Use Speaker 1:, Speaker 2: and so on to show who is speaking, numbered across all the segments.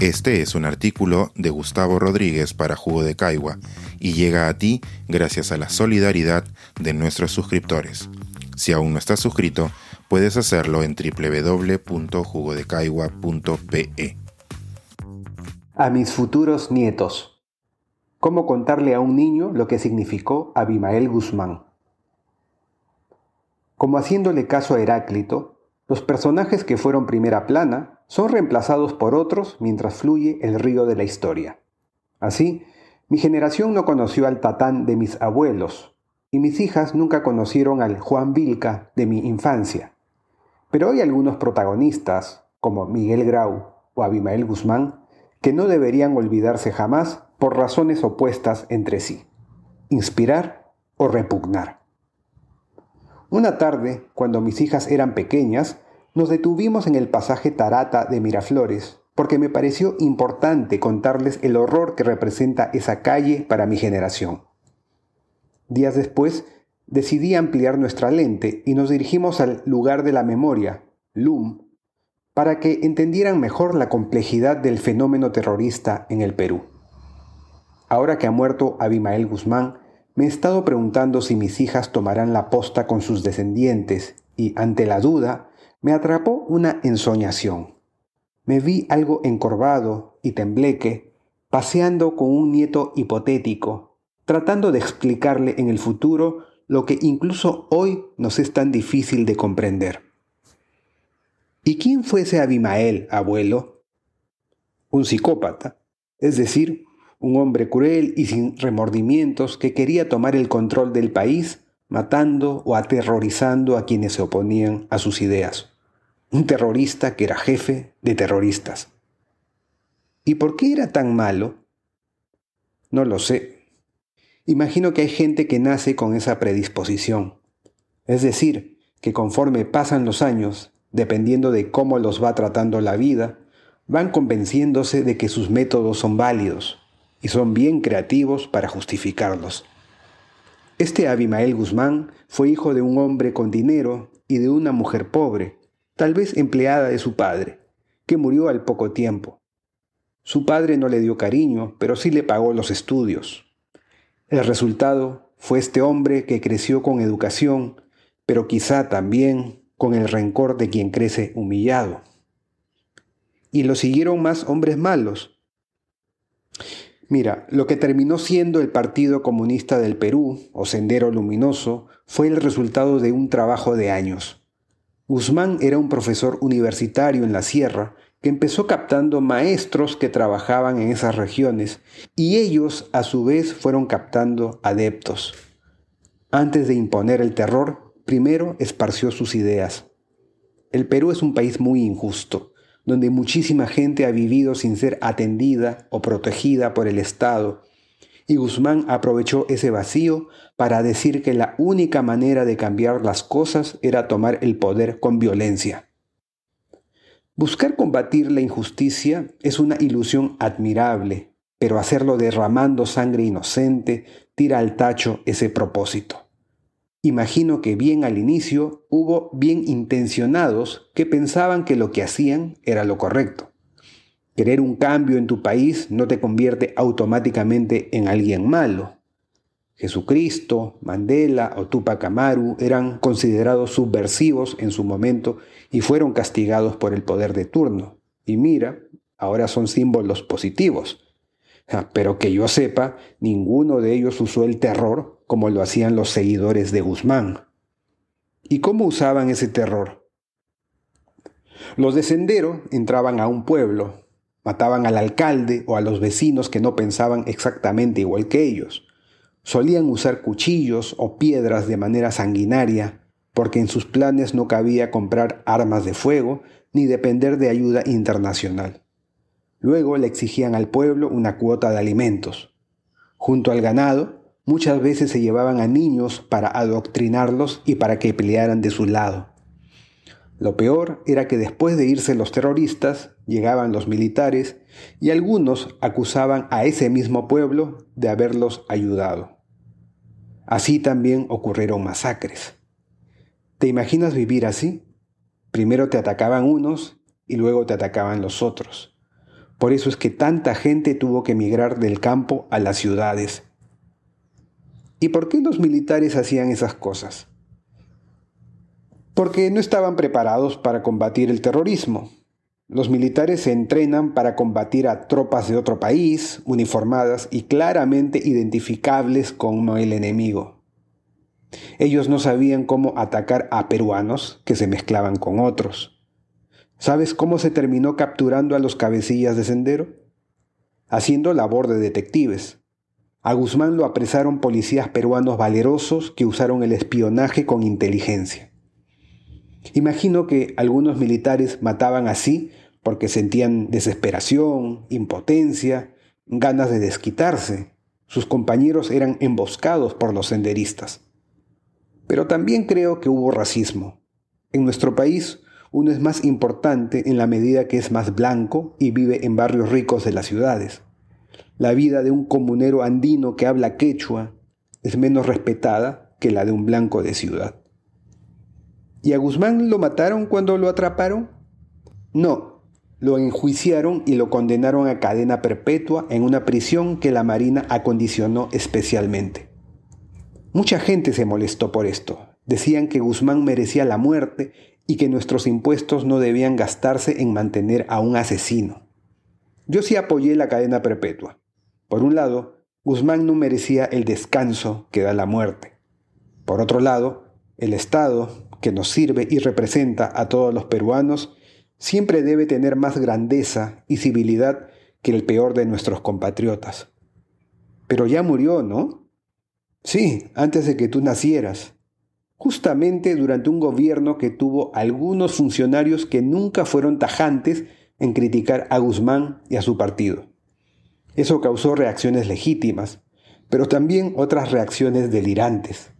Speaker 1: Este es un artículo de Gustavo Rodríguez para Jugo de Caigua y llega a ti gracias a la solidaridad de nuestros suscriptores. Si aún no estás suscrito, puedes hacerlo en www.jugodecaigua.pe.
Speaker 2: A mis futuros nietos. ¿Cómo contarle a un niño lo que significó Abimael Guzmán? Como haciéndole caso a Heráclito, los personajes que fueron primera plana son reemplazados por otros mientras fluye el río de la historia. Así, mi generación no conoció al Tatán de mis abuelos, y mis hijas nunca conocieron al Juan Vilca de mi infancia. Pero hay algunos protagonistas, como Miguel Grau o Abimael Guzmán, que no deberían olvidarse jamás por razones opuestas entre sí, inspirar o repugnar. Una tarde, cuando mis hijas eran pequeñas, nos detuvimos en el pasaje Tarata de Miraflores, porque me pareció importante contarles el horror que representa esa calle para mi generación. Días después, decidí ampliar nuestra lente y nos dirigimos al lugar de la memoria, LUM, para que entendieran mejor la complejidad del fenómeno terrorista en el Perú. Ahora que ha muerto Abimael Guzmán, me he estado preguntando si mis hijas tomarán la posta con sus descendientes y, ante la duda, me atrapó una ensoñación. Me vi algo encorvado y tembleque, paseando con un nieto hipotético, tratando de explicarle en el futuro lo que incluso hoy nos es tan difícil de comprender. ¿Y quién fue ese Abimael, abuelo? Un psicópata, es decir, un hombre cruel y sin remordimientos que quería tomar el control del país matando o aterrorizando a quienes se oponían a sus ideas. Un terrorista que era jefe de terroristas. ¿Y por qué era tan malo? No lo sé. Imagino que hay gente que nace con esa predisposición. Es decir, que conforme pasan los años, dependiendo de cómo los va tratando la vida, van convenciéndose de que sus métodos son válidos y son bien creativos para justificarlos. Este Abimael Guzmán fue hijo de un hombre con dinero y de una mujer pobre, tal vez empleada de su padre, que murió al poco tiempo. Su padre no le dio cariño, pero sí le pagó los estudios. El resultado fue este hombre que creció con educación, pero quizá también con el rencor de quien crece humillado. Y lo siguieron más hombres malos, Mira, lo que terminó siendo el Partido Comunista del Perú, o Sendero Luminoso, fue el resultado de un trabajo de años. Guzmán era un profesor universitario en la sierra que empezó captando maestros que trabajaban en esas regiones y ellos a su vez fueron captando adeptos. Antes de imponer el terror, primero esparció sus ideas. El Perú es un país muy injusto donde muchísima gente ha vivido sin ser atendida o protegida por el Estado. Y Guzmán aprovechó ese vacío para decir que la única manera de cambiar las cosas era tomar el poder con violencia. Buscar combatir la injusticia es una ilusión admirable, pero hacerlo derramando sangre inocente tira al tacho ese propósito. Imagino que bien al inicio hubo bien intencionados que pensaban que lo que hacían era lo correcto. Querer un cambio en tu país no te convierte automáticamente en alguien malo. Jesucristo, Mandela o Tupac Amaru eran considerados subversivos en su momento y fueron castigados por el poder de turno. Y mira, ahora son símbolos positivos. Pero que yo sepa, ninguno de ellos usó el terror como lo hacían los seguidores de Guzmán. ¿Y cómo usaban ese terror? Los de Sendero entraban a un pueblo, mataban al alcalde o a los vecinos que no pensaban exactamente igual que ellos. Solían usar cuchillos o piedras de manera sanguinaria, porque en sus planes no cabía comprar armas de fuego ni depender de ayuda internacional. Luego le exigían al pueblo una cuota de alimentos. Junto al ganado Muchas veces se llevaban a niños para adoctrinarlos y para que pelearan de su lado. Lo peor era que después de irse los terroristas, llegaban los militares y algunos acusaban a ese mismo pueblo de haberlos ayudado. Así también ocurrieron masacres. ¿Te imaginas vivir así? Primero te atacaban unos y luego te atacaban los otros. Por eso es que tanta gente tuvo que emigrar del campo a las ciudades. ¿Y por qué los militares hacían esas cosas? Porque no estaban preparados para combatir el terrorismo. Los militares se entrenan para combatir a tropas de otro país, uniformadas y claramente identificables como el enemigo. Ellos no sabían cómo atacar a peruanos que se mezclaban con otros. ¿Sabes cómo se terminó capturando a los cabecillas de sendero? Haciendo labor de detectives. A Guzmán lo apresaron policías peruanos valerosos que usaron el espionaje con inteligencia. Imagino que algunos militares mataban así porque sentían desesperación, impotencia, ganas de desquitarse. Sus compañeros eran emboscados por los senderistas. Pero también creo que hubo racismo. En nuestro país, uno es más importante en la medida que es más blanco y vive en barrios ricos de las ciudades. La vida de un comunero andino que habla quechua es menos respetada que la de un blanco de ciudad. ¿Y a Guzmán lo mataron cuando lo atraparon? No, lo enjuiciaron y lo condenaron a cadena perpetua en una prisión que la Marina acondicionó especialmente. Mucha gente se molestó por esto. Decían que Guzmán merecía la muerte y que nuestros impuestos no debían gastarse en mantener a un asesino. Yo sí apoyé la cadena perpetua. Por un lado, Guzmán no merecía el descanso que da la muerte. Por otro lado, el Estado, que nos sirve y representa a todos los peruanos, siempre debe tener más grandeza y civilidad que el peor de nuestros compatriotas. Pero ya murió, ¿no? Sí, antes de que tú nacieras. Justamente durante un gobierno que tuvo algunos funcionarios que nunca fueron tajantes en criticar a Guzmán y a su partido. Eso causó reacciones legítimas, pero también otras reacciones delirantes.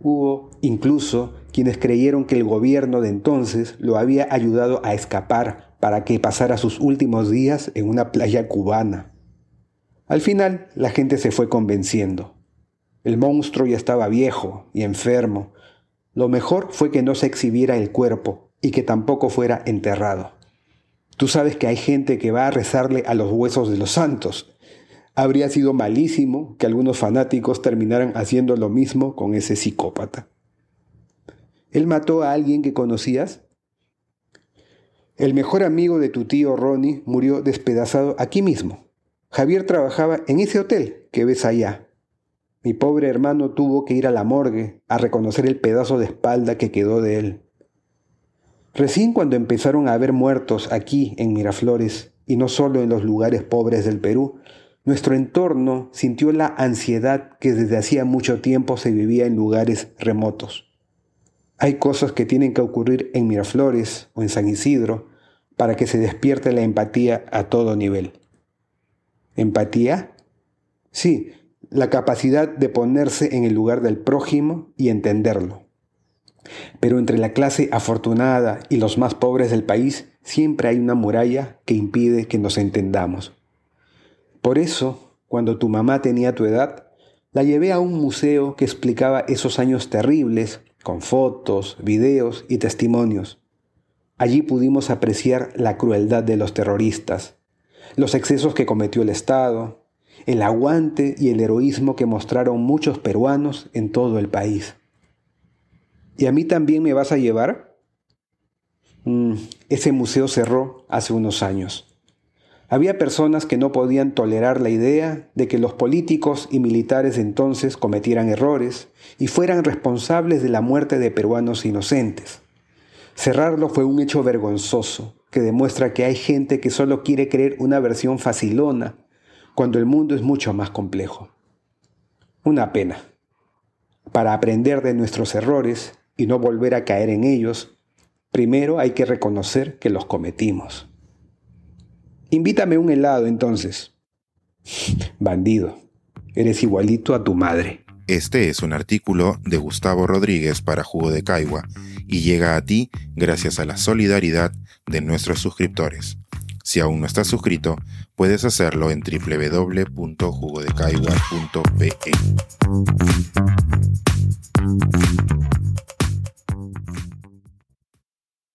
Speaker 2: Hubo incluso quienes creyeron que el gobierno de entonces lo había ayudado a escapar para que pasara sus últimos días en una playa cubana. Al final, la gente se fue convenciendo. El monstruo ya estaba viejo y enfermo. Lo mejor fue que no se exhibiera el cuerpo y que tampoco fuera enterrado. Tú sabes que hay gente que va a rezarle a los huesos de los santos, Habría sido malísimo que algunos fanáticos terminaran haciendo lo mismo con ese psicópata. ¿Él mató a alguien que conocías? El mejor amigo de tu tío Ronnie murió despedazado aquí mismo. Javier trabajaba en ese hotel que ves allá. Mi pobre hermano tuvo que ir a la morgue a reconocer el pedazo de espalda que quedó de él. Recién cuando empezaron a haber muertos aquí en Miraflores, y no solo en los lugares pobres del Perú, nuestro entorno sintió la ansiedad que desde hacía mucho tiempo se vivía en lugares remotos. Hay cosas que tienen que ocurrir en Miraflores o en San Isidro para que se despierte la empatía a todo nivel. ¿Empatía? Sí, la capacidad de ponerse en el lugar del prójimo y entenderlo. Pero entre la clase afortunada y los más pobres del país siempre hay una muralla que impide que nos entendamos. Por eso, cuando tu mamá tenía tu edad, la llevé a un museo que explicaba esos años terribles, con fotos, videos y testimonios. Allí pudimos apreciar la crueldad de los terroristas, los excesos que cometió el Estado, el aguante y el heroísmo que mostraron muchos peruanos en todo el país. ¿Y a mí también me vas a llevar? Mm, ese museo cerró hace unos años. Había personas que no podían tolerar la idea de que los políticos y militares entonces cometieran errores y fueran responsables de la muerte de peruanos inocentes. Cerrarlo fue un hecho vergonzoso que demuestra que hay gente que solo quiere creer una versión facilona cuando el mundo es mucho más complejo. Una pena. Para aprender de nuestros errores y no volver a caer en ellos, primero hay que reconocer que los cometimos. Invítame un helado entonces. Bandido, eres igualito a tu madre.
Speaker 1: Este es un artículo de Gustavo Rodríguez para Jugo de Caigua y llega a ti gracias a la solidaridad de nuestros suscriptores. Si aún no estás suscrito, puedes hacerlo en www.jugodecaigua.pe.